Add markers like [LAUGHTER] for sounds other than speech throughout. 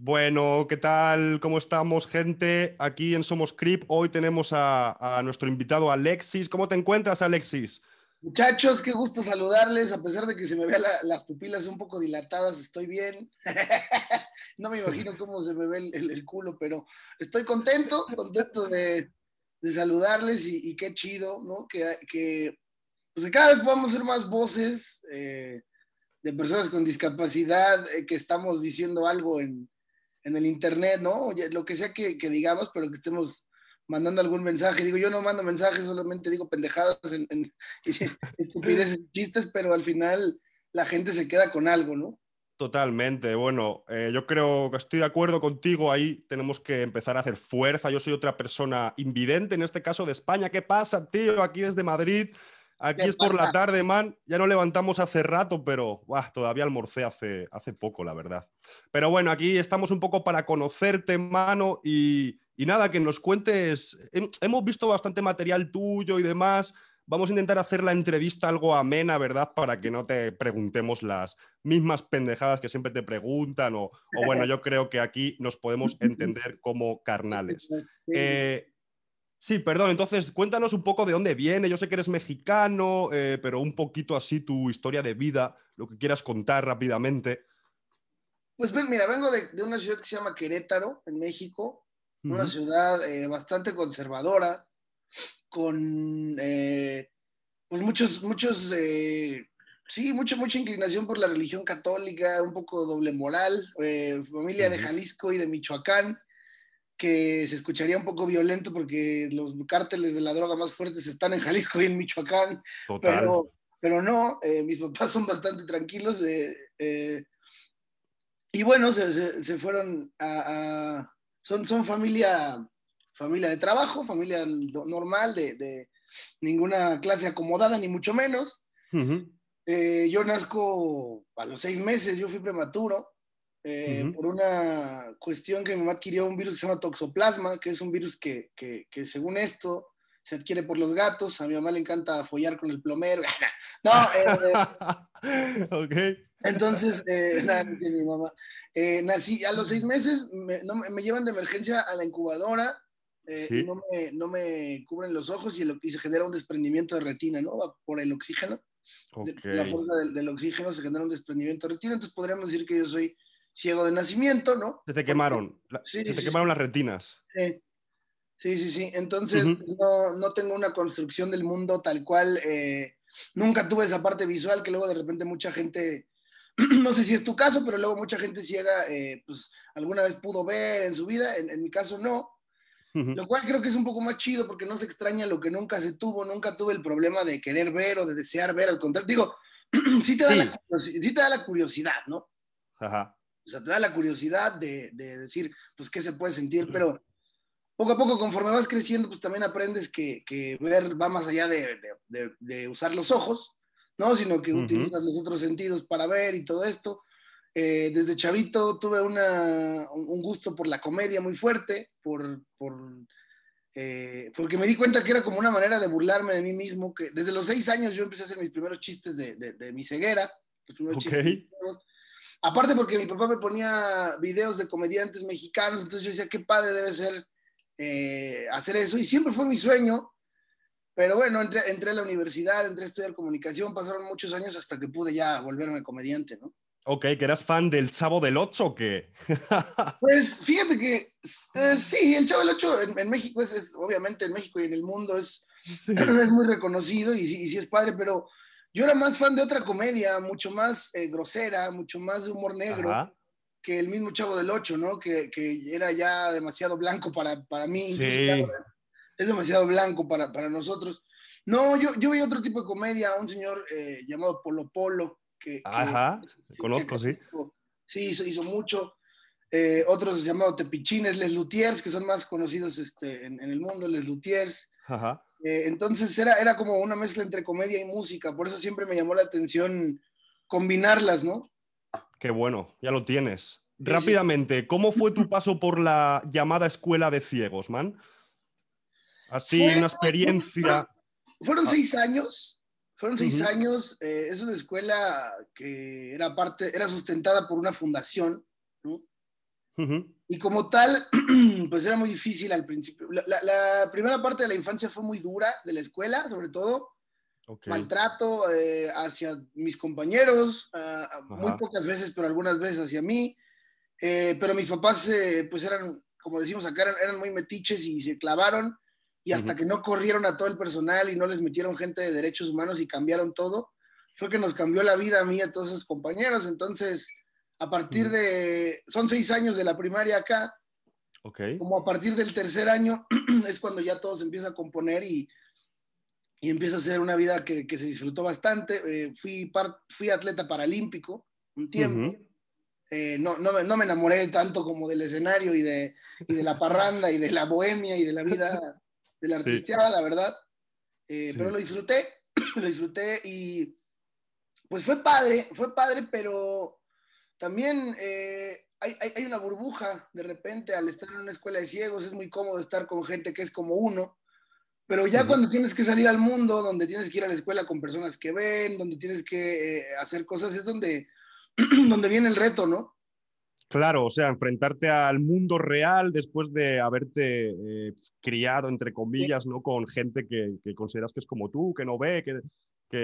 Bueno, ¿qué tal? ¿Cómo estamos, gente? Aquí en Somos Crip, hoy tenemos a, nuestro invitado Alexis. ¿Cómo te encuentras, Alexis? Muchachos, qué gusto saludarles, a pesar de que se me vean las pupilas un poco dilatadas, estoy bien. [LAUGHS] no me imagino cómo se me ve el, culo, pero estoy contento, contento de, saludarles y, qué chido, ¿no? Que, que, pues cada vez podamos ser más voces eh, de personas con discapacidad, eh, que estamos diciendo algo en, en el internet, ¿no? Lo que sea que, digamos, pero que estemos mandando algún mensaje. Digo, yo no mando mensajes, solamente digo pendejadas, en, en, [LAUGHS] estupideces, chistes, pero al final la gente se queda con algo, ¿no? Totalmente. Bueno, eh, yo creo que estoy de acuerdo contigo. Ahí tenemos que empezar a hacer fuerza. Yo soy otra persona invidente, en este caso de España. ¿Qué pasa, tío? Aquí desde Madrid. Aquí es por la tarde, man. Ya no levantamos hace rato, pero todavía almorcé hace, hace poco, la verdad. Pero bueno, aquí estamos un poco para conocerte, mano, y, nada, que nos cuentes. Hemos visto bastante material tuyo y demás. Vamos a intentar hacer la entrevista algo amena, ¿verdad? Para que no te preguntemos las mismas pendejadas que siempre te preguntan. O, bueno, [LAUGHS] yo creo que aquí nos podemos entender como carnales. Eh, Sí, perdón, entonces cuéntanos un poco de dónde viene. Yo sé que eres mexicano, eh, pero un poquito así tu historia de vida, lo que quieras contar rápidamente. Pues mira, vengo de, una ciudad que se llama Querétaro, en México, una ciudad eh, bastante conservadora, con eh, pues muchos, muchos, sí, mucha, mucha inclinación por la religión católica, un poco doble moral, familia de Jalisco y de Michoacán que se escucharía un poco violento porque los cárteles de la droga más fuertes están en Jalisco y en Michoacán, pero, pero no, eh, mis papás son bastante tranquilos eh, eh, y bueno, se, se, fueron a, son, son familia, familia de trabajo, familia normal, de, de ninguna clase acomodada, ni mucho menos. yo nazco a los seis meses, yo fui prematuro, eh, por una cuestión que mi mamá adquirió un virus que se llama toxoplasma, que es un virus que, que, que, según esto se adquiere por los gatos. A mi mamá le encanta follar con el plomero. [LAUGHS] no, eh, [LAUGHS] ok. Entonces, eh, [LAUGHS] nada, mi mamá. Eh, nací a los seis meses, me, no, me, llevan de emergencia a la incubadora. no, me, no me cubren los ojos y, y, se genera un desprendimiento de retina, ¿no? Por el oxígeno. Okay. La fuerza del, del, oxígeno se genera un desprendimiento de retina. Entonces podríamos decir que yo soy ciego de nacimiento, ¿no? Se te quemaron, se te quemaron las retinas. Sí, sí, sí. Entonces no, no, tengo una construcción del mundo tal cual. Eh, nunca tuve esa parte visual que luego de repente mucha gente, [CLEARS THROAT] no sé si es tu caso, pero luego mucha gente ciega, eh, pues alguna vez pudo ver en su vida, en, mi caso no. Lo cual creo que es un poco más chido porque no se extraña lo que nunca se tuvo, nunca tuve el problema de querer ver o de desear ver, al contrario, digo, [CLEARS THROAT] sí te da, La, sí te da la curiosidad, ¿no? Ajá. O sea, te da la curiosidad de, decir, pues, qué se puede sentir, pero poco a poco, conforme vas creciendo, pues también aprendes que, ver va más allá de, usar los ojos, ¿no? Sino que utilizas los otros sentidos para ver y todo esto. Eh, desde chavito tuve una, un gusto por la comedia muy fuerte, por, eh, porque me di cuenta que era como una manera de burlarme de mí mismo, que desde los seis años yo empecé a hacer mis primeros chistes de, mi ceguera, los primeros chistes Aparte porque mi papá me ponía videos de comediantes mexicanos, entonces yo decía, qué padre debe ser eh, hacer eso. Y siempre fue mi sueño. Pero bueno, entré, entré, a la universidad, entré a estudiar comunicación, pasaron muchos años hasta que pude ya volverme comediante, ¿no? Ok, que eras fan del Chavo del Ocho o qué? [LAUGHS] pues fíjate que eh, sí, el Chavo del Ocho en, México es, obviamente en México y en el mundo es, [CLEARS THROAT] es muy reconocido y sí, y sí es padre, pero yo era más fan de otra comedia, mucho más eh, grosera, mucho más de humor negro. que el mismo Chavo del Ocho, ¿no? Que, que era ya demasiado blanco para, para mí. Sí. Es demasiado blanco para, para, nosotros. No, yo, yo vi otro tipo de comedia, un señor eh, llamado Polo Polo. Que, Ajá, conozco, sí. Sí, hizo, hizo mucho. Eh, otros llamados Tepichines, Les Lutiers, que son más conocidos este, en, en, el mundo, Les Lutiers. Ajá. Eh, entonces era, era como una mezcla entre comedia y música, por eso siempre me llamó la atención combinarlas, ¿no? Qué bueno, ya lo tienes. Rápidamente, ¿cómo fue tu paso por la llamada escuela de ciegos, man? Así, una experiencia. Fueron ah. seis años, fueron seis años. Eh, es una escuela que era parte, era sustentada por una fundación, ¿no? Y como tal, [CLEARS THROAT] pues era muy difícil al principio. La, primera parte de la infancia fue muy dura, de la escuela, sobre todo. Maltrato eh, hacia mis compañeros, muy pocas veces, pero algunas veces hacia mí. Eh, pero mis papás, eh, pues eran, como decimos acá, eran, muy metiches y se clavaron. Y hasta que no corrieron a todo el personal y no les metieron gente de derechos humanos y cambiaron todo, fue que nos cambió la vida a mí y a todos esos compañeros. Entonces, a partir de, son seis años de la primaria acá, okay. como a partir del tercer año [CLEARS THROAT] es cuando ya todo se empieza a componer y, y empieza a ser una vida que, que se disfrutó bastante. Eh, fui, fui atleta paralímpico un tiempo. Eh, no, no, no, me enamoré tanto como del escenario y de, y de la parranda y de la bohemia y de la vida [LAUGHS] de la artisteada, la verdad. Eh, pero lo disfruté, [CLEARS THROAT] lo disfruté y pues fue padre, fue padre, pero también eh, hay, hay, una burbuja de repente al estar en una escuela de ciegos, es muy cómodo estar con gente que es como uno, pero ya cuando tienes que salir al mundo, donde tienes que ir a la escuela con personas que ven, donde tienes que eh, hacer cosas, es donde, [CLEARS THROAT] donde viene el reto, ¿no? Claro, o sea, enfrentarte al mundo real después de haberte eh, criado, entre comillas, ¿no? Con gente que, que, consideras que es como tú, que no ve, que,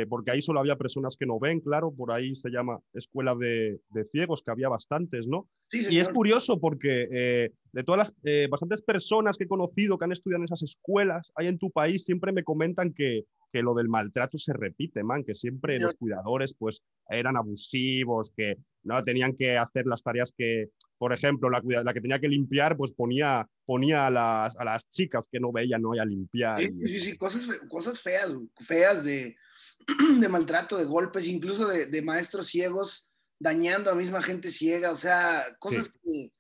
porque ahí solo había personas que no ven, claro, por ahí se llama escuela de, ciegos, que había bastantes, ¿no? y es curioso porque eh, de todas las eh, bastantes personas que he conocido que han estudiado en esas escuelas, ahí en tu país siempre me comentan que, que lo del maltrato se repite, man, que siempre los cuidadores pues eran abusivos, que no tenían que hacer las tareas que, por ejemplo, la, la que tenía que limpiar, pues ponía, ponía a, las, a las chicas que no veían, no a limpiar. Sí, sí, sí, cosas, cosas feas, feas de [CLEARS THROAT] de maltrato, de golpes, incluso de, maestros ciegos dañando a misma gente ciega, o sea, cosas que,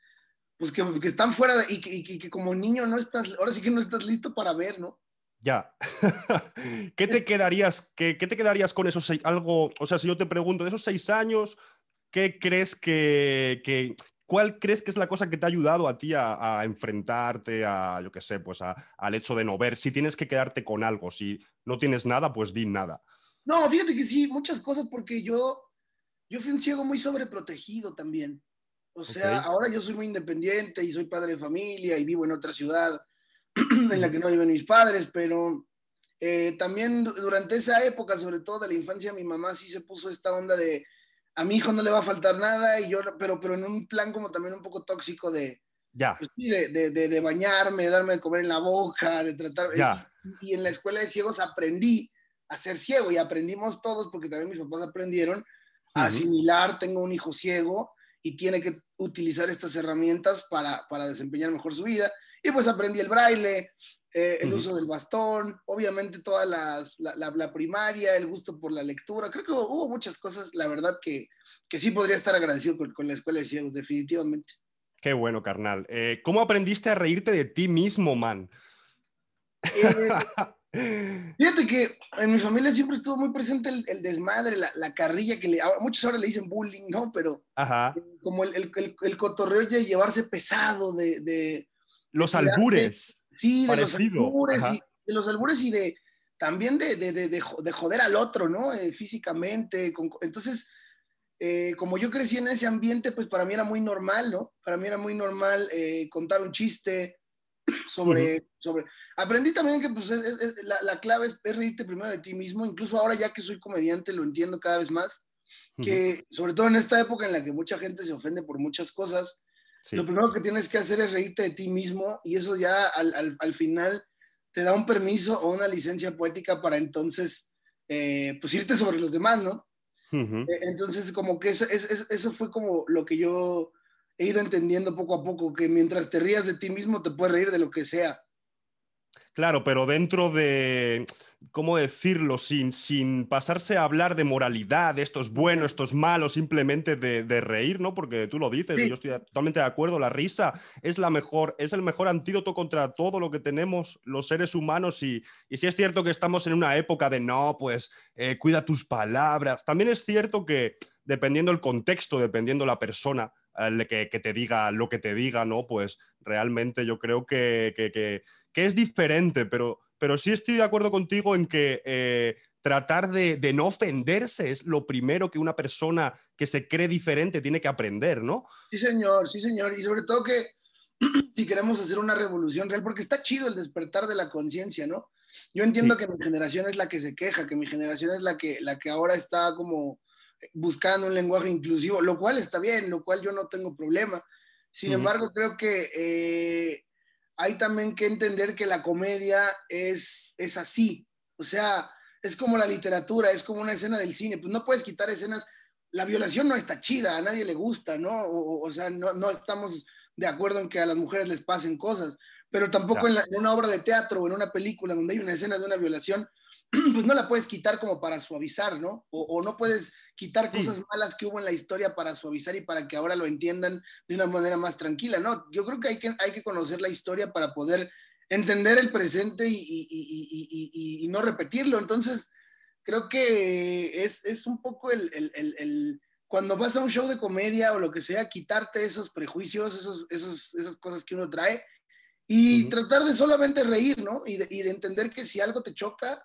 pues que, están fuera de, y, que como niño no estás, ahora sí que no estás listo para ver, ¿no? Ya. [LAUGHS] ¿Qué te quedarías, qué, te quedarías con esos seis, algo, o sea, si yo te pregunto, de esos seis años, ¿qué crees que, ¿Cuál crees que es la cosa que te ha ayudado a ti a, enfrentarte a, yo qué sé, pues al hecho de no ver? Si tienes que quedarte con algo, si no tienes nada, pues di nada. No, fíjate que sí, muchas cosas, porque yo, yo fui un ciego muy sobreprotegido también. O sea, ahora yo soy muy independiente y soy padre de familia y vivo en otra ciudad [CLEARS THROAT] en la que no viven mis padres, pero eh, también durante esa época, sobre todo de la infancia, mi mamá sí se puso esta onda de a mi hijo no le va a faltar nada, y yo, pero, pero en un plan como también un poco tóxico de, ya. Pues de, de, de, de, bañarme, darme de comer en la boca, de tratar. Y, y, en la escuela de ciegos aprendí a ser ciego y aprendimos todos, porque también mis papás aprendieron a asimilar, tengo un hijo ciego y tiene que utilizar estas herramientas para, para desempeñar mejor su vida. Y pues aprendí el braille, eh, el uso del bastón, obviamente toda las, la, la, primaria, el gusto por la lectura. Creo que hubo, muchas cosas, la verdad, que, que sí podría estar agradecido con, con, la escuela de ciegos, definitivamente. Qué bueno, carnal. Eh, ¿Cómo aprendiste a reírte de ti mismo, man? Eh, [LAUGHS] Fíjate que en mi familia siempre estuvo muy presente el, desmadre, la, carrilla que le, muchos ahora le dicen bullying, ¿no? Pero como el, el, cotorreo de llevarse pesado, de... los albures. Sí, de los albures, y, de los albures y de también de, de, de joder al otro, ¿no? Eh, físicamente. entonces, eh, como yo crecí en ese ambiente, pues para mí era muy normal, ¿no? Para mí era muy normal eh, contar un chiste, sobre, sobre... Aprendí también que pues, la, la, clave es, reírte primero de ti mismo, incluso ahora ya que soy comediante lo entiendo cada vez más, que sobre todo en esta época en la que mucha gente se ofende por muchas cosas, lo primero que tienes que hacer es reírte de ti mismo y eso ya al, al, al final te da un permiso o una licencia poética para entonces eh, pues irte sobre los demás, ¿no? E, entonces como que eso, eso, eso fue como lo que yo he ido entendiendo poco a poco que mientras te rías de ti mismo te puedes reír de lo que sea. Claro, pero dentro de, ¿cómo decirlo? Sin, sin pasarse a hablar de moralidad, de esto es bueno, esto es malo, simplemente de, reír, ¿no? Porque tú lo dices, y yo estoy totalmente de acuerdo, la risa es, la mejor, es el mejor antídoto contra todo lo que tenemos los seres humanos y, y si es cierto que estamos en una época de no, pues eh, cuida tus palabras, también es cierto que dependiendo el contexto, dependiendo la persona, que, que, te diga lo que te diga, ¿no? Pues realmente yo creo que, que, que es diferente, pero, pero sí estoy de acuerdo contigo en que eh, tratar de, de, no ofenderse es lo primero que una persona que se cree diferente tiene que aprender, ¿no? Sí, señor, sí, señor. Y sobre todo que [CLEARS THROAT] si queremos hacer una revolución real, porque está chido el despertar de la conciencia, ¿no? Yo entiendo que mi generación es la que se queja, que mi generación es la que, la que ahora está como buscando un lenguaje inclusivo, lo cual está bien, lo cual yo no tengo problema. Sin embargo, creo que eh, hay también que entender que la comedia es, es así. O sea, es como la literatura, es como una escena del cine. Pues no puedes quitar escenas. La violación no está chida, a nadie le gusta, ¿no? O, sea, no, no, estamos de acuerdo en que a las mujeres les pasen cosas, pero tampoco en, una obra de teatro o en una película donde hay una escena de una violación, [CLEARS THROAT] pues no la puedes quitar como para suavizar, ¿no? O, no puedes quitar cosas malas que hubo en la historia para suavizar y para que ahora lo entiendan de una manera más tranquila, ¿no? Yo creo que hay que, hay que conocer la historia para poder entender el presente y, no repetirlo. Entonces, creo que es, es un poco el, el, el, cuando vas a un show de comedia o lo que sea, quitarte esos prejuicios, esos, esos, esas cosas que uno trae y tratar de solamente reír, ¿no? Y de, y de entender que si algo te choca,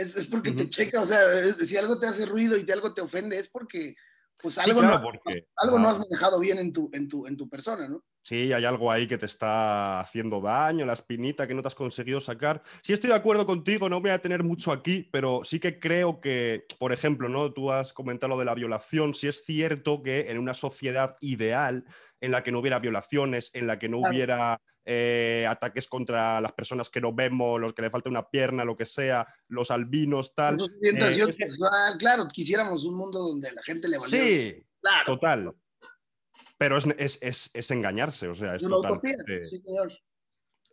es, porque te checa, o sea, si algo te hace ruido y te, algo te ofende, es porque pues algo, no, algo no has manejado bien en tu, en, tu, en tu persona, ¿no? Sí, hay algo ahí que te está haciendo daño, la espinita que no te has conseguido sacar. Sí estoy de acuerdo contigo, no voy a tener mucho aquí, pero sí que creo que, por ejemplo, ¿no? tú has comentado lo de la violación, sí es cierto que en una sociedad ideal en la que no hubiera violaciones, en la que no hubiera eh, ataques contra las personas que no vemos, los que le falta una pierna, lo que sea, los albinos, tal. Eh, claro, quisiéramos un mundo donde la gente le. Sí, claro. total. Pero es, engañarse, o sea, es total, sí, señor.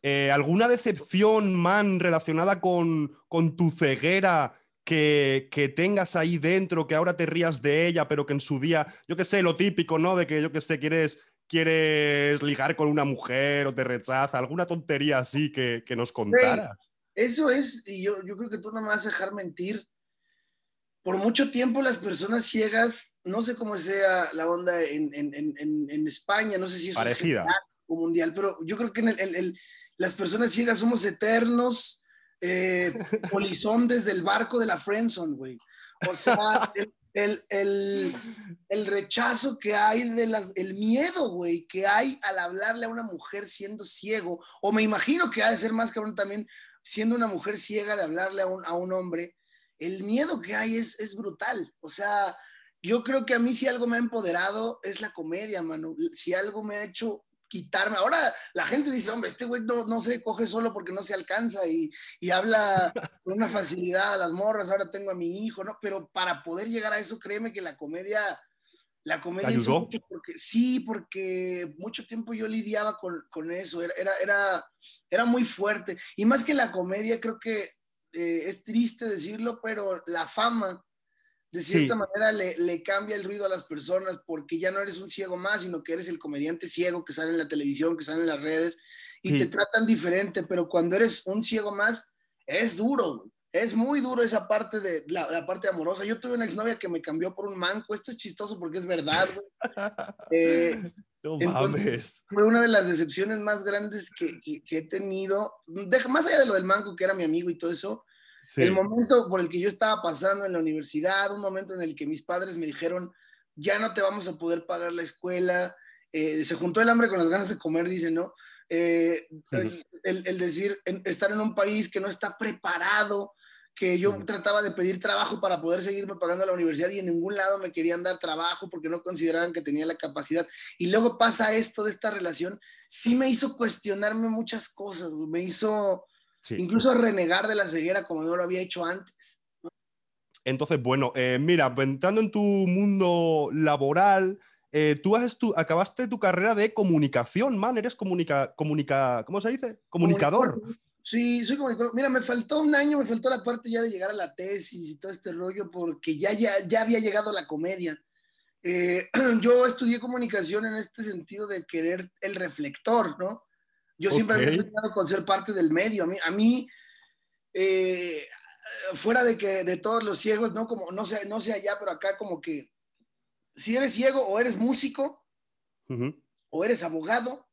Eh, ¿Alguna decepción, man, relacionada con, tu ceguera que, que, tengas ahí dentro, que ahora te rías de ella, pero que en su día, yo qué sé, lo típico, ¿no? De que, yo qué sé, quieres quieres ligar con una mujer o te rechaza, alguna tontería así que, que nos contaras. eso es, y yo, yo creo que tú no me vas a dejar mentir. Por mucho tiempo las personas ciegas, no sé cómo sea la onda en, en, en, en España, no sé si es Parecida. o mundial, pero yo creo que en el, las personas ciegas somos eternos eh, [LAUGHS] polizondes del barco de la Friendzone, güey. O sea, el, rechazo que hay de las, el miedo, güey, que hay al hablarle a una mujer siendo ciego, o me imagino que ha de ser más cabrón también siendo una mujer ciega de hablarle a un, a un hombre, el miedo que hay es, es brutal. O sea, yo creo que a mí si algo me ha empoderado es la comedia, mano. Si algo me ha hecho quitarme. Ahora la gente dice, hombre, este güey no, se coge solo porque no se alcanza y, habla con una facilidad a las morras, ahora tengo a mi hijo, ¿no? Pero para poder llegar a eso, créeme que la comedia, la comedia mucho porque, sí, porque mucho tiempo yo lidiaba con, eso, era, era, era, muy fuerte. Y más que la comedia, creo que eh, es triste decirlo, pero la fama de cierta manera le, cambia el ruido a las personas porque ya no eres un ciego más, sino que eres el comediante ciego que sale en la televisión, que sale en las redes y te tratan diferente, pero cuando eres un ciego más, es duro, es muy duro esa parte de la, parte amorosa. Yo tuve una exnovia que me cambió por un manco, esto es chistoso porque es verdad, [LAUGHS] eh, no mames. Fue una de las decepciones más grandes que, que, he tenido, más allá de lo del manco, que era mi amigo y todo eso, el momento por el que yo estaba pasando en la universidad, un momento en el que mis padres me dijeron, ya no te vamos a poder pagar la escuela, eh, se juntó el hambre con las ganas de comer, dicen, ¿no? Eh, el, decir, estar en un país que no está preparado, que yo trataba de pedir trabajo para poder seguirme pagando la universidad y en ningún lado me querían dar trabajo porque no consideraban que tenía la capacidad. Y luego pasa esto de esta relación, sí me hizo cuestionarme muchas cosas, me hizo Incluso renegar de la ceguera como no lo había hecho antes. Entonces, bueno, eh, mira, entrando en tu mundo laboral, eh, tú has acabaste tu carrera de comunicación, man, eres comunica, comunica, ¿cómo se dice? Comunicador. Sí, soy comunicador. Mira, me faltó un año, me faltó la parte ya de llegar a la tesis y todo este rollo, porque ya, ya, ya había llegado la comedia. Eh, [CLEARS THROAT] yo estudié comunicación en este sentido de querer el reflector, ¿no? Yo siempre he soñado con ser parte del medio. A mí, a mí eh, fuera de que de todos los ciegos, no como no sé, no sé allá, pero acá como que si eres ciego o eres músico o eres abogado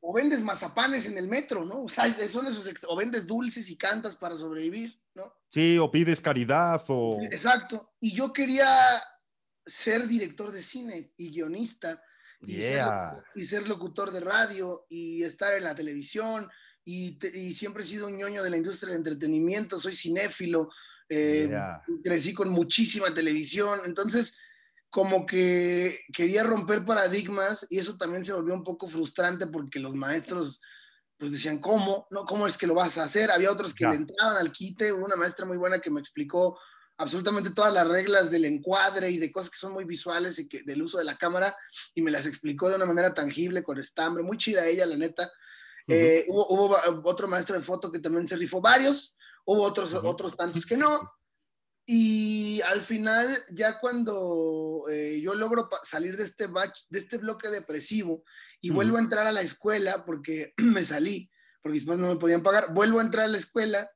o vendes mazapanes en el metro, ¿no? O sea, son esos o vendes dulces y cantas para sobrevivir. ¿no? Sí, o pides caridad o... Exacto. Y yo quería ser director de cine y guionista. Y, ser, locutor de radio y estar en la televisión y, siempre he sido un ñoño de la industria del entretenimiento, soy cinéfilo, eh, crecí con muchísima televisión, entonces como que quería romper paradigmas y eso también se volvió un poco frustrante porque los maestros pues decían, ¿cómo? ¿No? ¿Cómo es que lo vas a hacer? Había otros que le entraban al quite, una maestra muy buena que me explicó absolutamente todas las reglas del encuadre y de cosas que son muy visuales y que, del uso de la cámara y me las explicó de una manera tangible, con estambre, muy chida ella, la neta. Eh, hubo, otro maestro de foto que también se rifó varios, hubo otros, otros tantos que no. Y al final, ya cuando eh, yo logro salir de este, de este bloque depresivo y vuelvo a entrar a la escuela, porque [CLEARS THROAT] me salí, porque después no me podían pagar, vuelvo a entrar a la escuela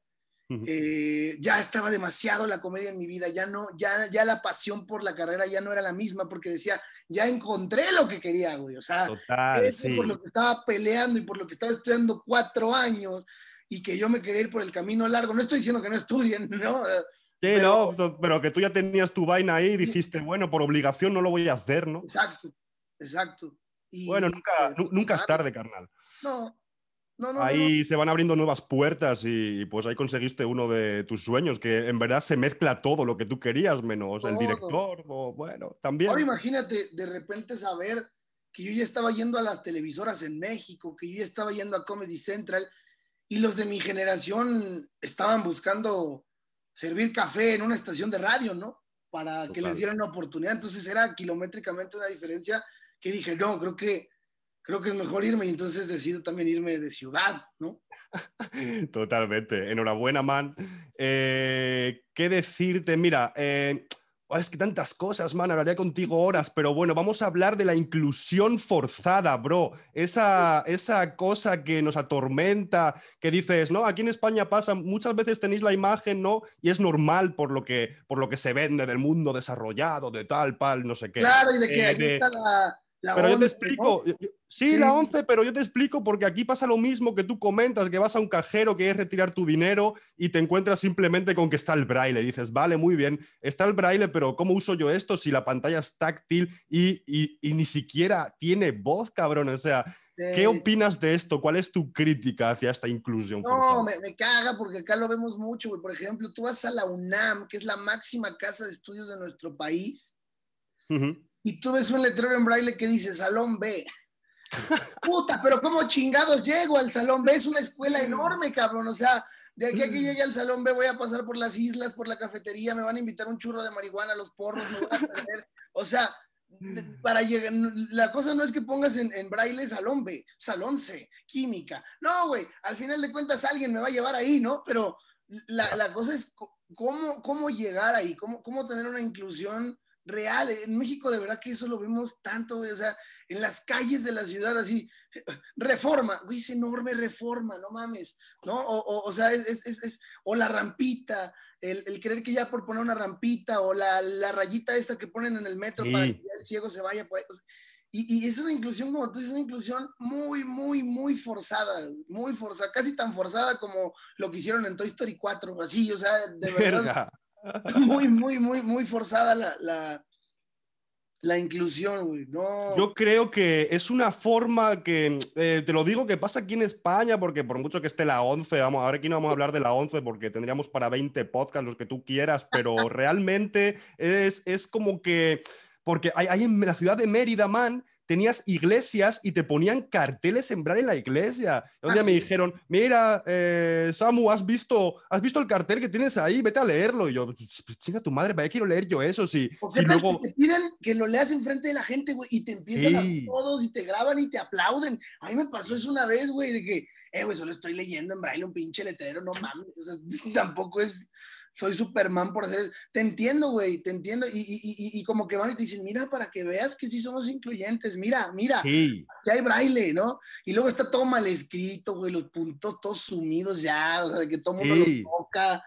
eh, ya estaba demasiado la comedia en mi vida, ya no, ya, ya la pasión por la carrera ya no era la misma porque decía, ya encontré lo que quería, güey, o sea, por lo que estaba peleando y por lo que estaba estudiando cuatro años y que yo me quería ir por el camino largo, no estoy diciendo que no estudien, [LAUGHS] ¿no? Sí, pero, no, pero que tú ya tenías tu vaina ahí y dijiste, bueno, por obligación no lo voy a hacer, ¿no? Exacto, exacto. bueno, nunca, pues, nunca es tarde, carnal. No, ahí se van abriendo nuevas puertas y, pues ahí conseguiste uno de tus sueños, que en verdad se mezcla todo lo que tú querías, menos el director, o bueno, también. Ahora imagínate de repente saber que yo ya estaba yendo a las televisoras en México, que yo ya estaba yendo a Comedy Central y los de mi generación estaban buscando servir café en una estación de radio, ¿no? Para que les dieran una oportunidad. Entonces era kilométricamente una diferencia que dije, no, creo que creo que es mejor irme y entonces decido también irme de ciudad, ¿no? [LAUGHS] Totalmente. Enhorabuena, man. Eh, ¿Qué decirte? Mira, eh, es que tantas cosas, man, hablaría contigo horas, pero bueno, vamos a hablar de la inclusión forzada, bro. Esa, esa cosa que nos atormenta, que dices, no, aquí en España pasa, muchas veces tenéis la imagen, ¿no? Y es normal por lo que, por lo que se vende del mundo desarrollado, de tal, pal, no sé qué. Claro, y de que ahí está la pero yo te explico, sí, la 11, pero yo te explico porque aquí pasa lo mismo que tú comentas, que vas a un cajero, que es retirar tu dinero y te encuentras simplemente con que está el braille. Dices, vale, muy bien, está el braille, pero ¿cómo uso yo esto si la pantalla es táctil y, y, ni siquiera tiene voz, cabrón? O sea, ¿qué opinas de esto? ¿Cuál es tu crítica hacia esta inclusión? No, me, me, caga porque acá lo vemos mucho, güey. Por ejemplo, tú vas a la UNAM, que es la máxima casa de estudios de nuestro país y tú ves un letrero en braille que dice Salón B. Puta, pero ¿cómo chingados llego al Salón B? Es una escuela enorme, cabrón. O sea, de aquí a que llegue al Salón B voy a pasar por las islas, por la cafetería, me van a invitar un churro de marihuana a los porros, O sea, para llegar, la cosa no es que pongas en, en, braille salón B, salón C, química. No, güey, al final de cuentas alguien me va a llevar ahí, ¿no? Pero la, la cosa es cómo, cómo llegar ahí, cómo, cómo tener una inclusión real. En México de verdad que eso lo vemos tanto, o sea, en las calles de la ciudad así, reforma, güey, es enorme reforma, no mames, ¿no? O, o, sea, es, es, es, o la rampita, el, el, creer que ya por poner una rampita, o la, la rayita esta que ponen en el metro para que el ciego se vaya por ahí. y, y, es una inclusión, como tú dices, una inclusión muy, muy, muy forzada, muy forzada, casi tan forzada como lo que hicieron en Toy Story 4, así, o sea, de verdad muy, muy, muy, muy forzada la, la, inclusión. No. Yo creo que es una forma que, eh, te lo digo, que pasa aquí en España, porque por mucho que esté la 11, vamos, ahora aquí no vamos a hablar de la 11 porque tendríamos para 20 podcasts, los que tú quieras, pero realmente es, es como que, porque hay en la ciudad de Mérida, man, tenías iglesias y te ponían carteles en en la iglesia. Un día ah, me dijeron, mira, eh, Samu, ¿has visto, ¿has visto el cartel que tienes ahí? Vete a leerlo. Y yo, chinga tu madre, vaya, quiero leer yo eso. Sí. Si luego... te piden que lo leas enfrente de la gente, güey, y te empiezan a todos y te graban y te aplauden. A mí me pasó eso una vez, güey, de que, eh, güey, solo estoy leyendo en braille un pinche letrero, no mames. O sea, [LAUGHS] tampoco es soy Superman por hacer. Te entiendo, güey, te entiendo. Y, y, y, como que van y te dicen, mira, para que veas que sí somos incluyentes, mira, mira, ya hay braille, ¿no? Y luego está todo mal escrito, güey, los puntos todos sumidos ya, o sea, que todo mundo lo toca.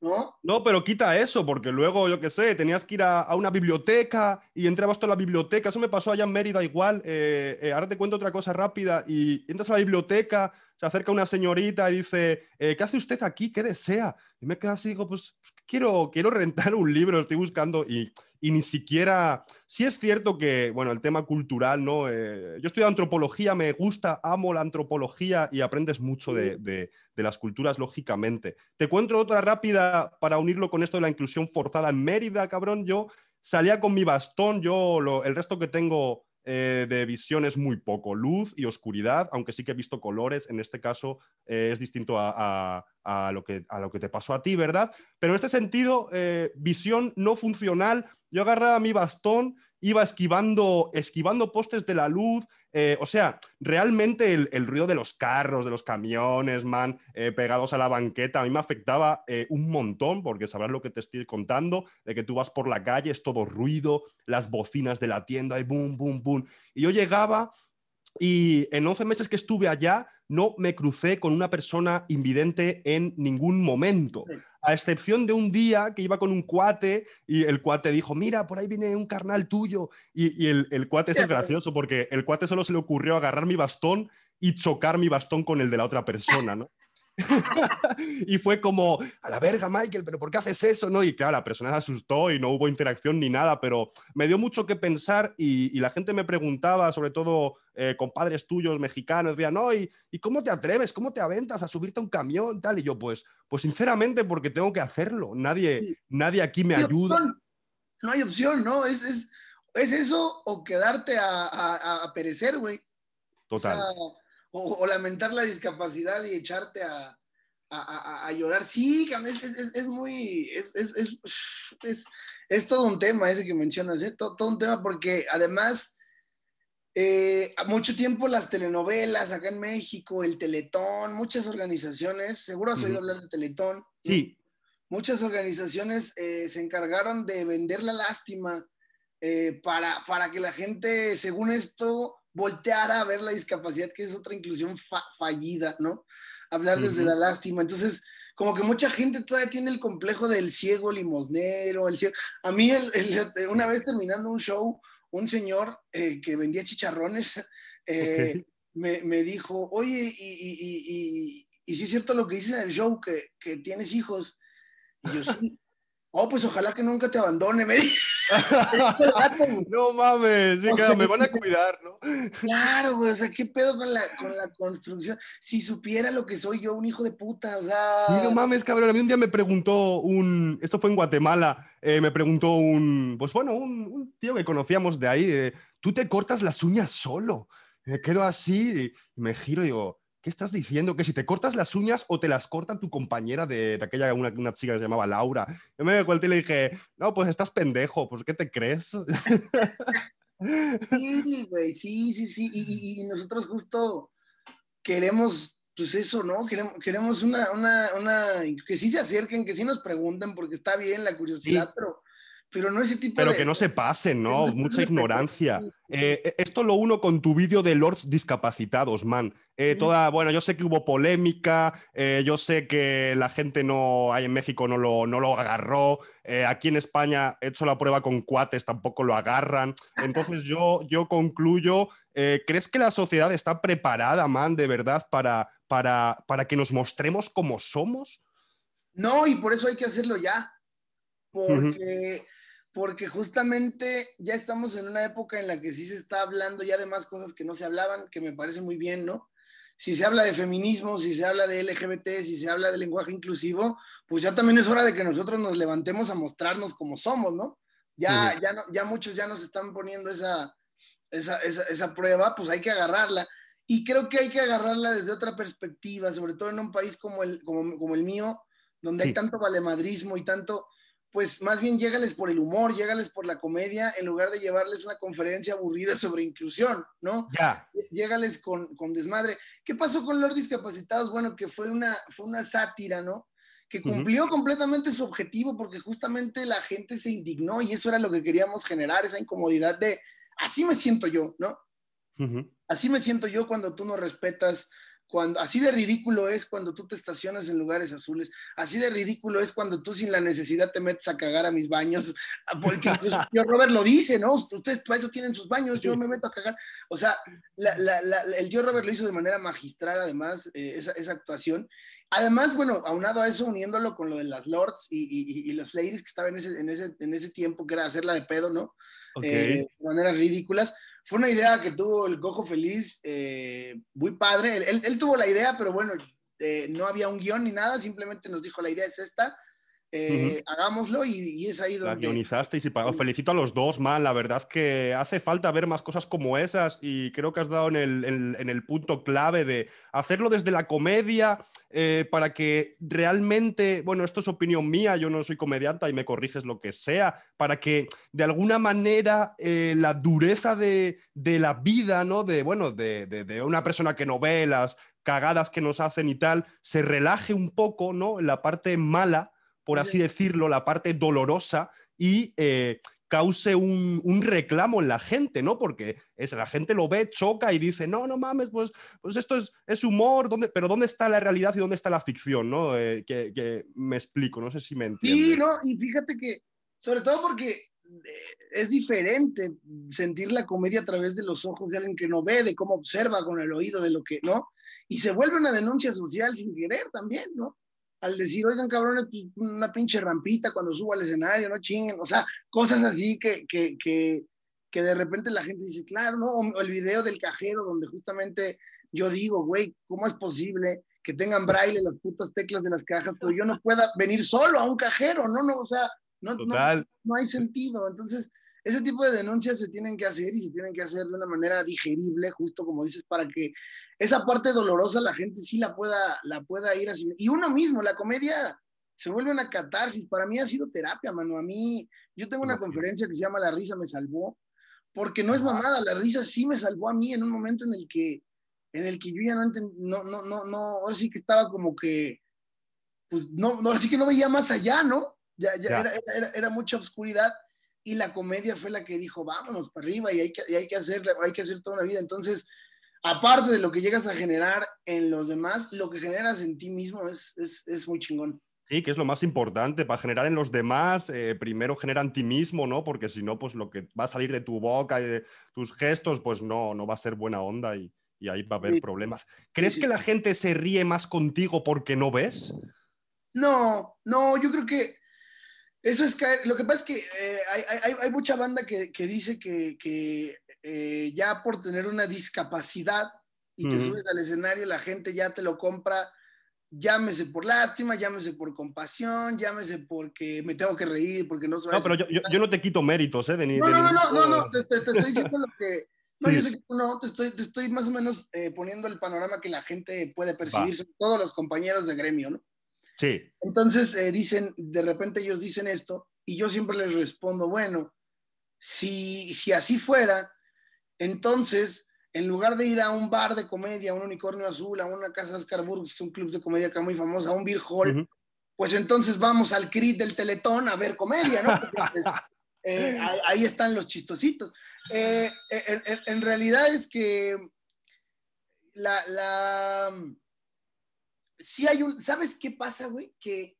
¿No? No, pero quita eso, porque luego, yo qué sé, tenías que ir a, a, una biblioteca y entrabas toda la biblioteca. Eso me pasó allá en Mérida igual. Eh, eh, ahora te cuento otra cosa rápida. Y entras a la biblioteca se acerca una señorita y dice, eh, ¿qué hace usted aquí? ¿Qué desea? Y me quedo así, digo, pues, pues quiero, quiero rentar un libro, estoy buscando y, y, ni siquiera, sí es cierto que, bueno, el tema cultural, ¿no? Eh, yo estudio antropología, me gusta, amo la antropología y aprendes mucho de, de, de, las culturas, lógicamente. Te cuento otra rápida para unirlo con esto de la inclusión forzada en Mérida, cabrón, yo salía con mi bastón, yo lo, el resto que tengo eh, de visión es muy poco, luz y oscuridad, aunque sí que he visto colores, en este caso eh, es distinto a, lo que, a, lo que, te pasó a ti, ¿verdad? Pero en este sentido, eh, visión no funcional, yo agarraba mi bastón iba esquivando, esquivando postes de la luz. Eh, o sea, realmente el, ruido de los carros, de los camiones, man, eh, pegados a la banqueta, a mí me afectaba eh, un montón, porque sabrás lo que te estoy contando, de que tú vas por la calle, es todo ruido, las bocinas de la tienda, y boom, boom, boom. Y yo llegaba y en 11 meses que estuve allá, no me crucé con una persona invidente en ningún momento a excepción de un día que iba con un cuate y el cuate dijo, mira, por ahí viene un carnal tuyo. Y, el, el, cuate es gracioso porque el cuate solo se le ocurrió agarrar mi bastón y chocar mi bastón con el de la otra persona, ¿no? [LAUGHS] y fue como, a la verga, Michael, pero ¿por qué haces eso? ¿no? Y claro, la persona se asustó y no hubo interacción ni nada, pero me dio mucho que pensar y, la gente me preguntaba, sobre todo eh, compadres tuyos mexicanos, decían, no, ¿y, cómo te atreves? ¿Cómo te aventas a subirte a un camión? Tal? Y yo, pues, pues sinceramente, porque tengo que hacerlo. Nadie, nadie aquí me ayuda. No hay opción, ¿no? Es, es, es eso o quedarte a, a, perecer, güey. Total o, lamentar la discapacidad y echarte a, llorar. Sí, es, muy, es, todo un tema ese que mencionas, ¿eh? todo, un tema porque además... Eh, mucho tiempo las telenovelas acá en México, el Teletón, muchas organizaciones, seguro has oído hablar de Teletón. Sí. Muchas organizaciones eh, se encargaron de vender la lástima para, para que la gente, según esto, voltear a ver la discapacidad, que es otra inclusión fallida, ¿no? Hablar desde la lástima. Entonces, como que mucha gente todavía tiene el complejo del ciego limosnero, el ciego. A mí, una vez terminando un show, un señor eh, que vendía chicharrones [LAUGHS] eh, me, dijo, oye, y, y, y, si es cierto lo que dices en el show, que, que tienes hijos. Y yo, sí. Oh, pues ojalá que nunca te abandone, me dijo. [LAUGHS] [LAUGHS] no mames, me van a cuidar, ¿no? Claro, güey, o sea, ¿qué pedo con la, [LAUGHS] con la construcción? Si supiera lo que soy yo, un hijo de puta, o sea. no mames, cabrón, a mí un día me preguntó un, esto fue en Guatemala, eh, me preguntó un, pues bueno, un, tío que conocíamos de ahí, tú te cortas las uñas solo. Me quedo así y me giro y digo, ¿qué estás diciendo? Que si te cortas las uñas o te las cortan tu compañera de, aquella, una, una, chica que se llamaba Laura. Yo me volteé y le dije, no, pues estás pendejo, pues ¿qué te crees? Sí, güey, sí, sí, sí. Y, nosotros justo queremos, pues eso, ¿no? Queremos, queremos una, una, una, que sí se acerquen, que sí nos pregunten, porque está bien la curiosidad, pero pero no ese tipo Pero que no se pasen, ¿no? [LAUGHS] Mucha ignorancia. Eh, eh, esto lo uno con tu vídeo de Lords discapacitados, man. Eh, toda, bueno, yo sé que hubo polémica, yo sé que la gente no, ahí en México no lo, no lo agarró, aquí en España he hecho la prueba con cuates, tampoco lo agarran. Entonces yo, yo concluyo, ¿crees que la sociedad está preparada, man, de verdad, para, para, para que nos mostremos como somos? No, y por eso hay que hacerlo ya. Porque porque justamente ya estamos en una época en la que sí se está hablando ya de más cosas que no se hablaban, que me parece muy bien, ¿no? Si se habla de feminismo, si se habla de LGBT, si se habla de lenguaje inclusivo, pues ya también es hora de que nosotros nos levantemos a mostrarnos como somos, ¿no? Ya, ya, no, ya muchos ya nos están poniendo esa, esa, esa, prueba, pues hay que agarrarla. Y creo que hay que agarrarla desde otra perspectiva, sobre todo en un país como el, como, como el mío, donde hay tanto valemadrismo y tanto, pues más bien llégales por el humor, llégales por la comedia, en lugar de llevarles una conferencia aburrida sobre inclusión, ¿no? Ya. Llégales con, con desmadre. ¿Qué pasó con los discapacitados? Bueno, que fue una, fue una sátira, ¿no? Que cumplió completamente su objetivo porque justamente la gente se indignó y eso era lo que queríamos generar, esa incomodidad de, así me siento yo, ¿no? Así me siento yo cuando tú no respetas cuando, así de ridículo es cuando tú te estacionas en lugares azules, así de ridículo es cuando tú sin la necesidad te metes a cagar a mis baños, [LAUGHS] porque yo Robert lo dice, ¿no? Ustedes para eso tienen sus baños, yo me meto a cagar. O sea, el tío Robert lo hizo de manera magistral, además, eh, esa, actuación. Además, bueno, aunado a eso, uniéndolo con lo de las lords y, y, los ladies que estaban en ese, en, ese, en ese tiempo, que era hacerla de pedo, ¿no? Eh, de maneras ridículas fue una idea que tuvo el Cojo Feliz, eh, muy padre. Él, tuvo la idea, pero bueno, eh, no había un guion ni nada, simplemente nos dijo la idea es esta. Eh, hagámoslo y, es ahí donde... La guionizasteis y pagó. Felicito a los dos, man. La verdad que hace falta ver más cosas como esas y creo que has dado en el, en, el punto clave de hacerlo desde la comedia eh, para que realmente, bueno, esto es opinión mía, yo no soy comediante y me corriges lo que sea, para que de alguna manera eh, la dureza de, de, la vida, ¿no? De, bueno, de, de, de una persona que no ve las cagadas que nos hacen y tal, se relaje un poco, ¿no? En la parte mala por así decirlo, la parte dolorosa y eh, cause un, reclamo en la gente, ¿no? Porque es, la gente lo ve, choca y dice, no, no mames, pues, pues esto es, es humor, ¿dónde, pero ¿dónde está la realidad y dónde está la ficción, ¿no? Eh, que, me explico, no sé si me entiendes. Sí, no, y fíjate que, sobre todo porque eh, es diferente sentir la comedia a través de los ojos de alguien que no ve, de cómo observa con el oído de lo que, ¿no? Y se vuelve una denuncia social sin querer también, ¿no? Al decir, oigan, cabrones, pues, una pinche rampita cuando subo al escenario, no chinguen, o sea, cosas así que, que, que, que de repente la gente dice, claro, ¿no? O, el video del cajero donde justamente yo digo, güey, ¿cómo es posible que tengan braille las putas teclas de las cajas, pero yo no pueda venir solo a un cajero, no, no, o sea, no, no, no hay sentido. Entonces, ese tipo de denuncias se tienen que hacer y se tienen que hacer de una manera digerible, justo como dices, para que esa parte dolorosa la gente sí la pueda, la pueda ir así. Y uno mismo, la comedia se vuelve una catarsis. Para mí ha sido terapia, mano. A mí, yo tengo una conferencia que se llama La risa me salvó, porque no es mamada, la risa sí me salvó a mí en un momento en el que, en el que yo ya no entendí, no, no, no, no, ahora sí que estaba como que, pues no, ahora sí que no veía más allá, ¿no? Ya, ya, Era, era, era, mucha oscuridad y la comedia fue la que dijo, vámonos para arriba y hay que, y hay que hacer, hay que hacer toda una vida. Entonces, aparte de lo que llegas a generar en los demás, lo que generas en ti mismo es, es, muy chingón. Sí, que es lo más importante. Para generar en los demás, eh, primero genera en ti mismo, ¿no? Porque si no, pues lo que va a salir de tu boca y de tus gestos, pues no, no va a ser buena onda y, ahí va a haber problemas. ¿Crees que la gente se ríe más contigo porque no ves? No, no, yo creo que eso es caer. Lo que pasa es que eh, hay, hay, mucha banda que, que dice que, que eh, ya por tener una discapacidad y te subes al escenario, la gente ya te lo compra, llámese por lástima, llámese por compasión, llámese porque me tengo que reír, porque no soy... No, pero yo, yo, no te quito méritos, ¿eh? De ni, no, no, no, no, no, te, estoy diciendo lo que... No, yo sé que no, te estoy, te estoy más o menos eh, poniendo el panorama que la gente puede percibir, sobre todo los compañeros de gremio, ¿no? Sí. Entonces eh, dicen, de repente ellos dicen esto, y yo siempre les respondo, bueno, si, si así fuera, entonces, en lugar de ir a un bar de comedia, a un unicornio azul, a una casa de Oscar Burgos, un club de comedia acá muy famoso, a un beer hall, pues entonces vamos al CRIT del Teletón a ver comedia, ¿no? Pues, [LAUGHS] eh, ahí están los chistositos. Eh, en, realidad es que la, la... Sí hay un... ¿Sabes qué pasa, güey? Que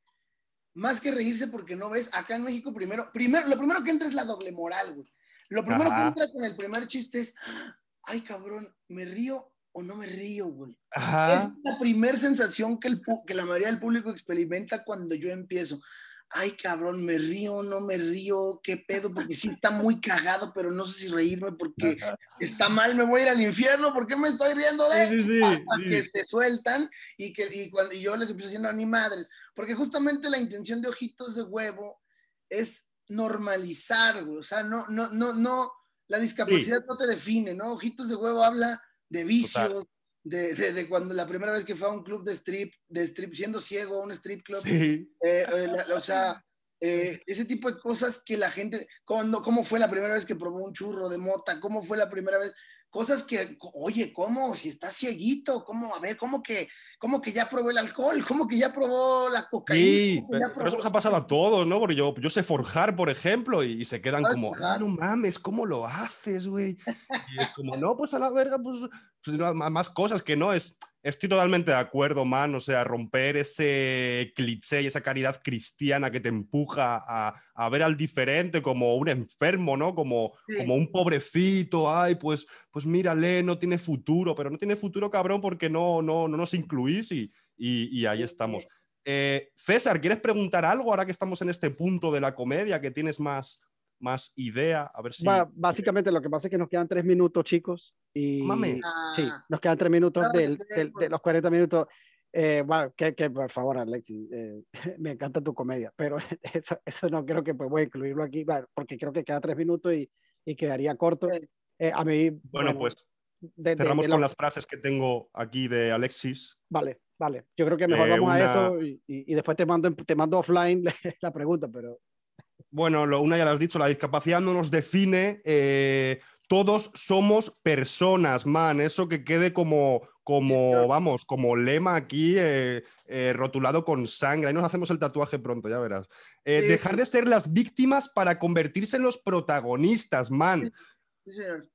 más que reírse porque no ves, acá en México primero, primero, lo primero que entra es la doble moral, güey. Lo primero que entra con el primer chiste es, ay cabrón, ¿me río o no me río, güey? Es la primera sensación que, el, que la mayoría del público experimenta cuando yo empiezo. Ay, cabrón, me río, o no me río, qué pedo, porque sí está muy cagado, pero no sé si reírme porque [LAUGHS] está mal, me voy a ir al infierno, ¿por qué me estoy riendo de él? Hasta que se sueltan y que y cuando yo les empiezo diciendo a ni madres, porque justamente la intención de ojitos de huevo es normalizar, güey. O sea, no, no, no, no, la discapacidad no te define, ¿no? Ojitos de huevo habla de vicios, de, de, cuando la primera vez que fue a un club de strip, de strip, siendo ciego, a un strip club. Eh, eh, o sea, eh, ese tipo de cosas que la gente, cuando, cómo fue la primera vez que probó un churro de mota, cómo fue la primera vez, cosas que, oye, ¿cómo? Si está cieguito, ¿cómo? A ver, ¿cómo que, cómo que ya probó el alcohol? [LAUGHS] ¿Cómo que ya probó la cocaína? Sí, pero eso nos ha pasado a todos, ¿no? Porque yo, yo sé forjar, por ejemplo, y, se quedan como, ah, no mames, ¿cómo lo haces, güey? Y es como, no, pues a la verga, pues, pues más cosas que no es Estoy totalmente de acuerdo, man. O sea, romper ese cliché y esa caridad cristiana que te empuja a, ver al diferente como un enfermo, ¿no? Como, como un pobrecito. Ay, pues, pues mírale, no tiene futuro. Pero no tiene futuro, cabrón, porque no, no, no nos incluís y, y, ahí estamos. Eh, César, ¿quieres preguntar algo ahora que estamos en este punto de la comedia, que tienes más, más idea? A ver si... básicamente lo que pasa es que nos quedan tres minutos, chicos. Y sí, nos quedan tres minutos de los 40 minutos. Eh, bueno, que, por favor, Alexis, eh, [LAUGHS] me encanta tu comedia, pero [LAUGHS] eso, eso no creo que pues, voy a incluirlo aquí, porque creo que queda tres minutos y, y quedaría corto. Eh, a mí, bueno, pues cerramos con las frases que tengo aquí de Alexis. Vale, vale. Yo creo que mejor vamos a eso y, y, después te mando, te mando offline [LAUGHS] la pregunta, pero... Bueno, lo, una ya lo has dicho, la discapacidad no nos define todos somos personas, man. Eso que quede como, como vamos, como lema aquí eh, eh, rotulado con sangre. Ahí nos hacemos el tatuaje pronto, ya verás. Eh, dejar de ser las víctimas para convertirse en los protagonistas, man. Sí, señor.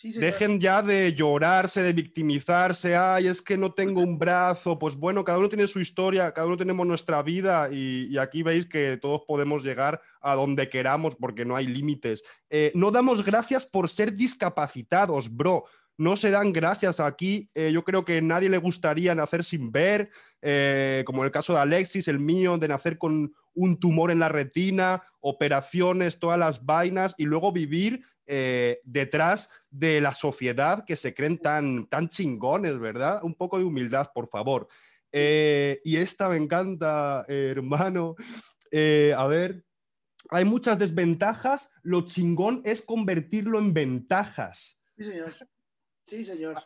Dejen ya de llorarse, de victimizarse, ay, es que no tengo un brazo, pues bueno, cada uno tiene su historia, cada uno tenemos nuestra vida y, aquí veis que todos podemos llegar a donde queramos porque no hay límites. Eh, no damos gracias por ser discapacitados, bro. No se dan gracias aquí. Eh, yo creo que a nadie le gustaría nacer sin ver, eh, como en el caso de Alexis, el mío, de nacer con un tumor en la retina, operaciones, todas las vainas y luego vivir eh, detrás de la sociedad que se creen tan, tan chingones, ¿verdad? Un poco de humildad, por favor. Eh, y esta me encanta, hermano. Eh, a ver, hay muchas desventajas, lo chingón es convertirlo en ventajas. Sí, señor. Sí, señor.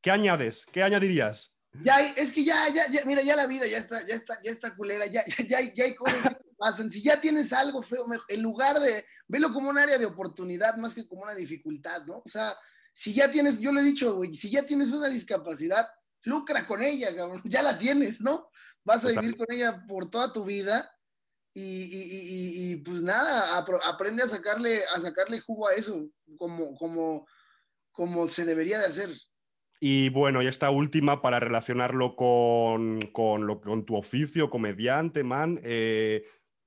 ¿Qué añades? ¿Qué añadirías? Ya, es que ya, ya, ya, mira, ya la vida ya está, ya está, ya está culera, ya, ya, ya hay cosas que pasan. Si ya tienes algo feo, en lugar de, velo como un área de oportunidad más que como una dificultad, ¿no? O sea, si ya tienes, yo lo he dicho, güey, si ya tienes una discapacidad, lucra con ella, cabrón, [LAUGHS] ya la tienes, ¿no? Vas a vivir con ella por toda tu vida y, y, y, y pues nada, aprende a sacarle, a sacarle jugo a eso, como, como, como se debería de hacer. Y bueno, y esta última para relacionarlo con, con, lo, con tu oficio, comediante, man. Eh,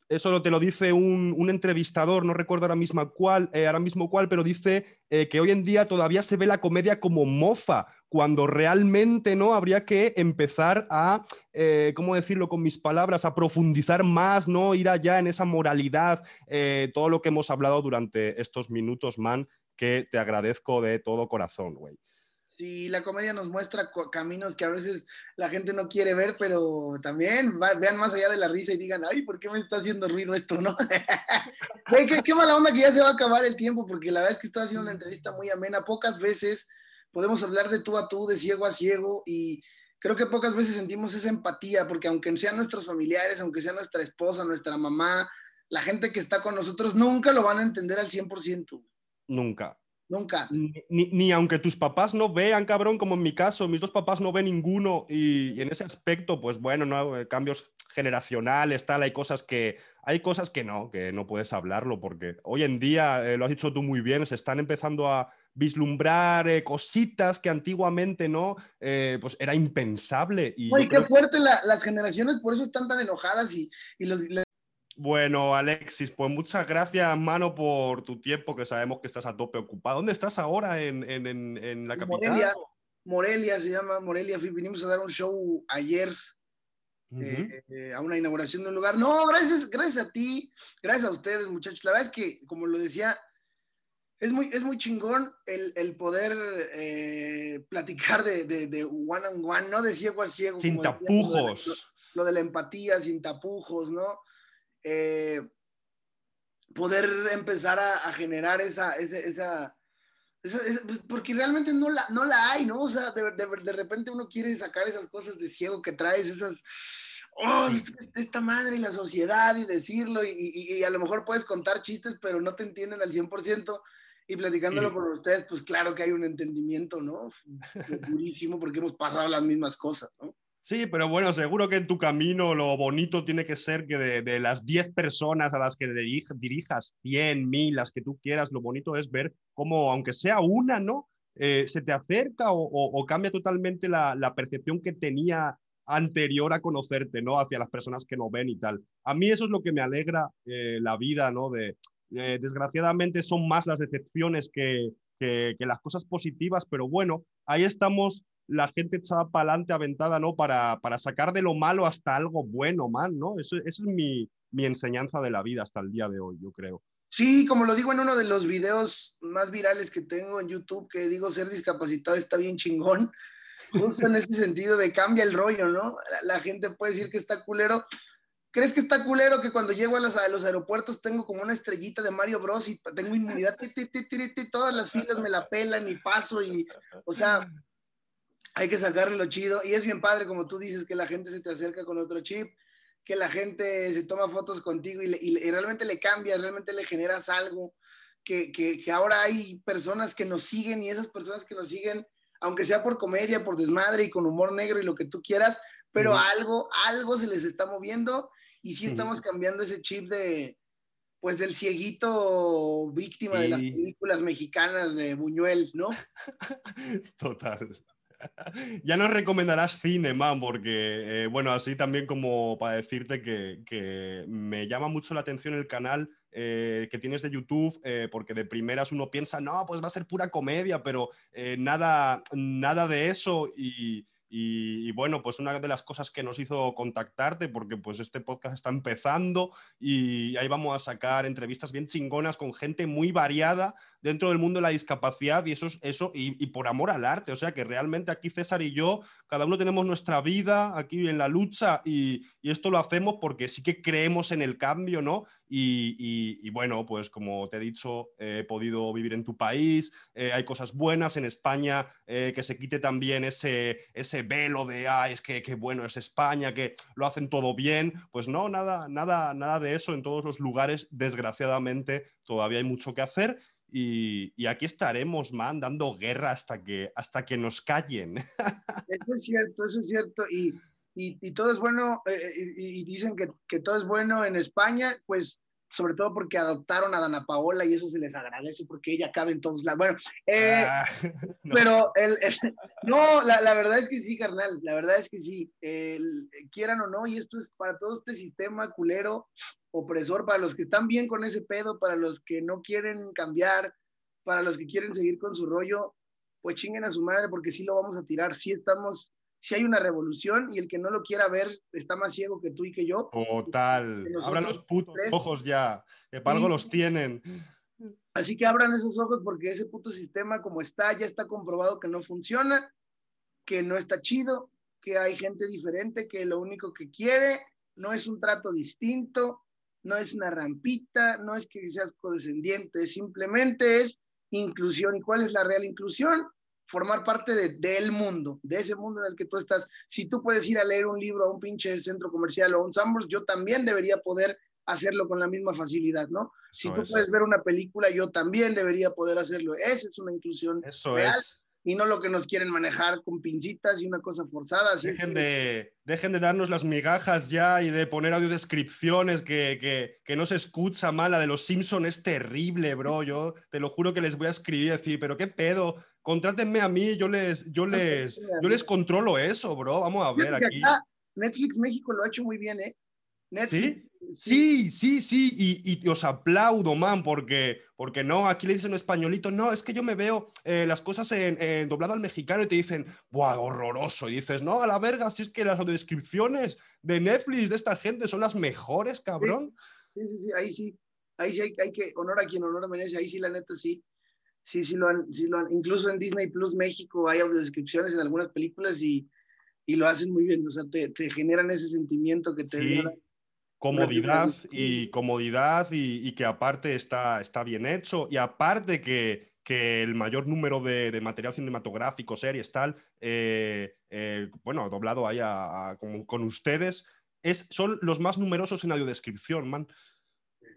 eso te lo dice un, un, entrevistador, no recuerdo ahora mismo cuál, eh, ahora mismo cuál, pero dice eh, que hoy en día todavía se ve la comedia como mofa, cuando realmente no habría que empezar a, ¿cómo decirlo con mis palabras?, a profundizar más, ¿no? Ir allá en esa moralidad, todo lo que hemos hablado durante estos minutos, man, que te agradezco de todo corazón, güey. Sí, la comedia nos muestra caminos que a veces la gente no quiere ver, pero también vean más allá de la risa y digan, ay, ¿por qué me está haciendo ruido esto, no? [LAUGHS] qué, mala onda que ya se va a acabar el tiempo, porque la verdad es que estaba haciendo una entrevista muy amena. Pocas veces podemos hablar de tú a tú, de ciego a ciego, y creo que pocas veces sentimos esa empatía, porque aunque sean nuestros familiares, aunque sea nuestra esposa, nuestra mamá, la gente que está con nosotros, nunca lo van a entender al 100%. Nunca. Nunca. Ni, aunque tus papás no vean, cabrón, como en mi caso, mis dos papás no ven ninguno y, en ese aspecto, pues bueno, no, eh, cambios generacionales, tal, hay cosas que, hay cosas que no, que no puedes hablarlo porque hoy en día, eh, lo has dicho tú muy bien, se están empezando a vislumbrar eh, cositas que antiguamente no, pues era impensable. Y qué fuerte las generaciones, por eso están tan enojadas y, los, bueno, Alexis, pues muchas gracias, mano, por tu tiempo, que sabemos que estás a tope ocupado. ¿Dónde estás ahora? ¿En, la capital? Morelia, Morelia se llama Morelia. Vinimos a dar un show ayer eh, eh, a una inauguración de un lugar. No, gracias, gracias a ti, gracias a ustedes, muchachos. La verdad es que, como lo decía, es muy, es muy chingón el, poder eh, platicar de, de, one on one, ¿no? De ciego a ciego. Sin tapujos. lo de la empatía, sin tapujos, ¿no? Eh, poder empezar a, generar esa, esa, pues, porque realmente no la, no la hay, ¿no? O sea, de, de, repente uno quiere sacar esas cosas de ciego que traes, esas, oh, esta madre y la sociedad y decirlo, y, a lo mejor puedes contar chistes, pero no te entienden al 100%, y platicándolo con ustedes, pues claro que hay un entendimiento, ¿no? [LAUGHS] Durísimo porque hemos pasado las mismas cosas, ¿no? Sí, pero bueno, seguro que en tu camino lo bonito tiene que ser que de, las 10 personas a las que dirijas, 100, 1000, las que tú quieras, lo bonito es ver cómo, aunque sea una, ¿no? eh, ¿se te acerca o, cambia totalmente la, percepción que tenía anterior a conocerte, ¿no? Hacia las personas que no ven y tal. A mí eso es lo que me alegra eh, la vida, ¿no? De, desgraciadamente son más las decepciones que, que, las cosas positivas, pero bueno, ahí estamos la gente echada para adelante, aventada, ¿no? Para, para sacar de lo malo hasta algo bueno, man, ¿no? Eso, es mi, mi enseñanza de la vida hasta el día de hoy, yo creo. Sí, como lo digo en uno de los videos más virales que tengo en YouTube, que digo ser discapacitado está bien chingón, [LAUGHS] justo en ese sentido de cambia el rollo, ¿no? La, gente puede decir que está culero. ¿Crees que está culero que cuando llego a, a los aeropuertos tengo como una estrellita de Mario Bros y tengo inmunidad, todas las filas me la pelan y paso y, o sea, hay que sacarle lo chido y es bien padre como tú dices que la gente se te acerca con otro chip que la gente se toma fotos contigo y, realmente le cambias, realmente le generas algo, que, ahora hay personas que nos siguen y esas personas que nos siguen, aunque sea por comedia, por desmadre y con humor negro y lo que tú quieras, pero algo, algo se les está moviendo y sí estamos cambiando ese chip de, pues del cieguito víctima de las películas mexicanas de Buñuel, ¿no? [LAUGHS] Total. [LAUGHS] ya nos recomendarás cine, man, porque, eh, bueno, así también como para decirte que, me llama mucho la atención el canal eh, que tienes de YouTube, eh, porque de primeras uno piensa, no, pues va a ser pura comedia, pero nada, nada de eso y y, bueno, pues una de las cosas que nos hizo contactarte, porque pues este podcast está empezando y ahí vamos a sacar entrevistas bien chingonas con gente muy variada dentro del mundo de la discapacidad y eso, eso y, por amor al arte. O sea que realmente aquí César y yo, cada uno tenemos nuestra vida aquí en la lucha y, y esto lo hacemos porque sí que creemos en el cambio, ¿no? Y, bueno, pues como te he dicho, he podido vivir en tu país, eh, hay cosas buenas en España, eh, que se quite también ese, ese velo de, ah, es que, bueno es España, que lo hacen todo bien. Pues no, nada, nada, nada de eso en todos los lugares, desgraciadamente, todavía hay mucho que hacer. Y, aquí estaremos, man, dando guerra hasta que, hasta que nos callen. Eso es cierto, eso es cierto. Y, y, todo es bueno, eh, y, dicen que, que, todo es bueno en España, pues sobre todo porque adoptaron a Dana Paola y eso se les agradece porque ella cabe en todos lados. Bueno, eh, ah, [LAUGHS] pero el, no, la, la, verdad es que sí, carnal, la verdad es que sí, quieran o no, y esto es para todo este sistema culero, opresor, para los que están bien con ese pedo, para los que no quieren cambiar, para los que quieren seguir con su rollo, pues chinguen a su madre porque sí lo vamos a tirar, sí estamos si hay una revolución y el que no lo quiera ver está más ciego que tú y que yo. Total. Abran los putos ojos ya, que para algo los tienen. Así que abran esos ojos porque ese puto sistema como está ya está comprobado que no funciona, que no está chido, que hay gente diferente que lo único que quiere no es un trato distinto, no es una rampita, no es que seas codescendiente, simplemente es inclusión. ¿Y cuál es la real inclusión? Formar parte de, del mundo, de ese mundo en el que tú estás. Si tú puedes ir a leer un libro a un pinche centro comercial o a un Sambors, yo también debería poder hacerlo con la misma facilidad, ¿no? si tú puedes ver una película, yo también debería poder hacerlo. Esa es una inclusión Eso real. Es y no lo que nos quieren manejar con pincitas y una cosa forzada. Dejen, de, dejen de darnos las migajas ya y de poner audiodescripciones que, que, que no se escucha mal. La de los Simpson es terrible, bro. Yo te lo juro que les voy a escribir y decir, pero qué pedo, contrátenme a mí, yo les, yo les, yo les controlo eso, bro. Vamos a ver aquí. Netflix México lo ha hecho muy bien, ¿eh? ¿Sí? Sí, sí, sí, y, y, os aplaudo, man, porque, porque no, aquí le dicen españolito, no, es que yo me veo eh, las cosas en, doblado al mexicano y te dicen, ¡buah, horroroso! Y dices, no, a la verga, si es que las audiodescripciones de Netflix de esta gente son las mejores, cabrón. Sí, sí, sí, ahí sí, ahí sí hay, que, honor a quien honor merece, ahí sí, la neta, sí. Sí, sí lo han, sí lo han, incluso en Disney Plus México hay audiodescripciones en algunas películas y, y lo hacen muy bien, o sea, te, te generan ese sentimiento que te comodidad y comodidad y, que aparte está, está bien hecho y aparte que, que el mayor número de, material cinematográfico, series, tal, eh, eh, bueno, doblado ahí con, ustedes, es, son los más numerosos en audiodescripción, man.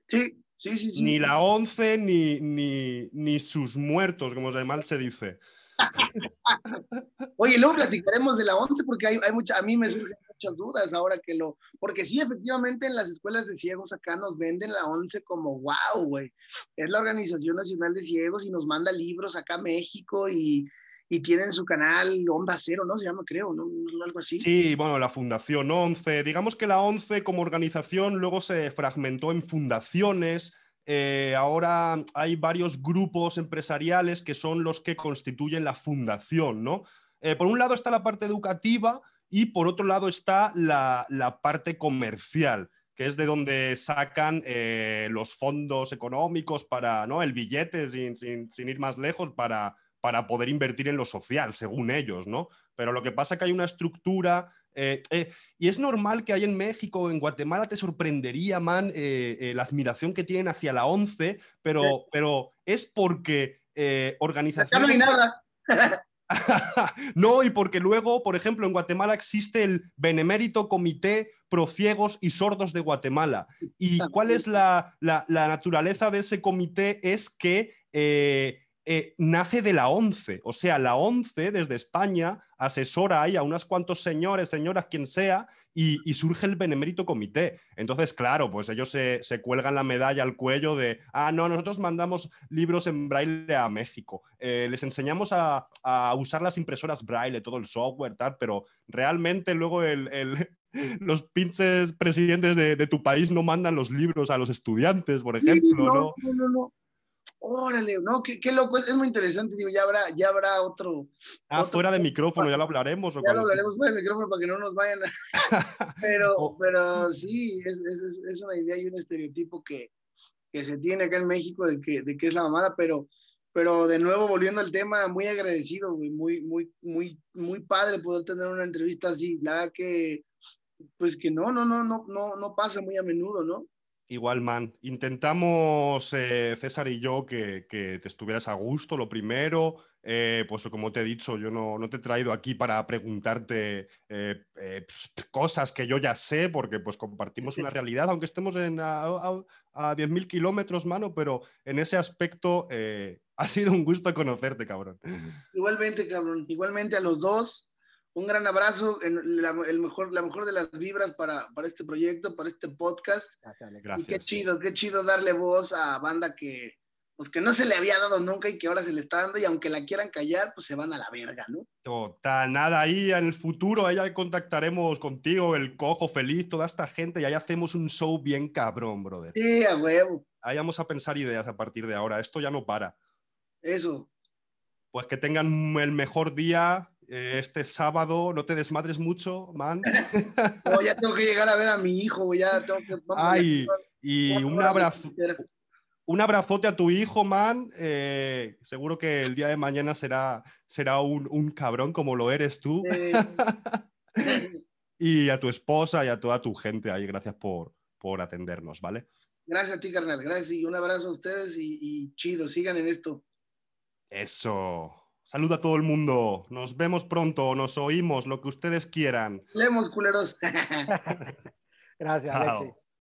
Sí, Sí, sí, sí. Ni la 11 ni, ni, ni sus muertos, como mal se dice. [LAUGHS] Oye, luego platicaremos de la 11 porque hay, hay mucha, a mí me surgen muchas dudas ahora que lo, porque sí, efectivamente en las escuelas de ciegos acá nos venden la 11 como, wow, güey, es la Organización Nacional de Ciegos y nos manda libros acá a México y, y tienen su canal Onda Cero, ¿no? Se llama, creo, ¿no? Algo así. Sí, bueno, la Fundación 11. Digamos que la 11 como organización luego se fragmentó en fundaciones. Eh, ahora hay varios grupos empresariales que son los que constituyen la fundación, ¿no? Eh, por un lado está la parte educativa y por otro lado está la, parte comercial que es de donde sacan eh, los fondos económicos para, ¿no? El billete, sin, sin ir más lejos, para, para poder invertir en lo social, según ellos, ¿no? Pero lo que pasa es que hay una estructura eh, eh, y es normal que hay en México, en Guatemala, te sorprendería, man, eh, la admiración que tienen hacia la ONCE, pero, pero es porque organizaciones... no hay nada. [LAUGHS] no, y porque luego, por ejemplo, en Guatemala existe el Benemérito Comité Pro Ciegos y Sordos de Guatemala. ¿Y cuál es la, la, naturaleza de ese comité? Es que eh, nace de la ONCE. O sea, la ONCE desde España asesora ahí a unos cuantos señores, señoras, quien sea, y, surge el Benemérito Comité. Entonces, claro, pues ellos se, cuelgan la medalla al cuello de, ah, no, nosotros mandamos libros en braille a México, eh, les enseñamos a, usar las impresoras braille, todo el software, tal, pero realmente luego [LAUGHS] los pinches presidentes de, tu país no mandan los libros a los estudiantes, por ejemplo, no, no, no. Órale, no, qué, loco, es, muy interesante, digo, ya habrá, ya habrá otro. Ah, fuera de micrófono, ya lo hablaremos. ya lo hablaremos fuera de micrófono para que no nos vayan a... [LAUGHS] pero, oh. pero sí, es, es, es, una idea y un estereotipo que, que se tiene acá en México de que, de que es la mamada, pero, pero de nuevo, volviendo al tema, muy agradecido, muy, muy, muy, muy padre poder tener una entrevista así, la que, pues que no, no, no, no, no, no pasa muy a menudo, ¿no? Igual, man. Intentamos, eh, César y yo, que, te estuvieras a gusto, lo primero. Eh, pues como te he dicho, yo no, te he traído aquí para preguntarte eh, pues, cosas que yo ya sé, porque pues compartimos una [LAUGHS] realidad, aunque estemos en, a, a, 10.000 kilómetros, mano, pero en ese aspecto [LAUGHS] ha sido un gusto conocerte, cabrón. Igualmente, cabrón. Igualmente a los dos un gran abrazo, la, el mejor, la mejor de las vibras para, para este proyecto, para este podcast. Gracias, Y qué chido, qué chido darle voz a banda que, pues que no se le había dado nunca y que ahora se le está dando y aunque la quieran callar, pues se van a la verga, ¿no? Total, nada, ahí en el futuro ahí ya contactaremos contigo, el cojo feliz, toda esta gente y ahí hacemos un show bien cabrón, brother. Sí, a huevo. Ahí vamos a pensar ideas a partir de ahora, esto ya no para. Eso. Pues que tengan el mejor día, este sábado, no te desmadres mucho, man. [LAUGHS] No, ya tengo que llegar a ver a mi hijo, ya tengo que... Ay, y un abrazo. Un abrazote a tu hijo, man. Eh, seguro que el día de mañana será, será un, cabrón como lo eres tú. [LAUGHS] y a tu esposa y a toda tu gente ahí. Gracias por, por atendernos, ¿vale? Gracias a ti, carnal. Gracias y un abrazo a ustedes y, y chido, sigan en esto. Eso. Saluda a todo el mundo. Nos vemos pronto, nos oímos, lo que ustedes quieran. Leemos, culeros. [LAUGHS] Gracias, Alexi.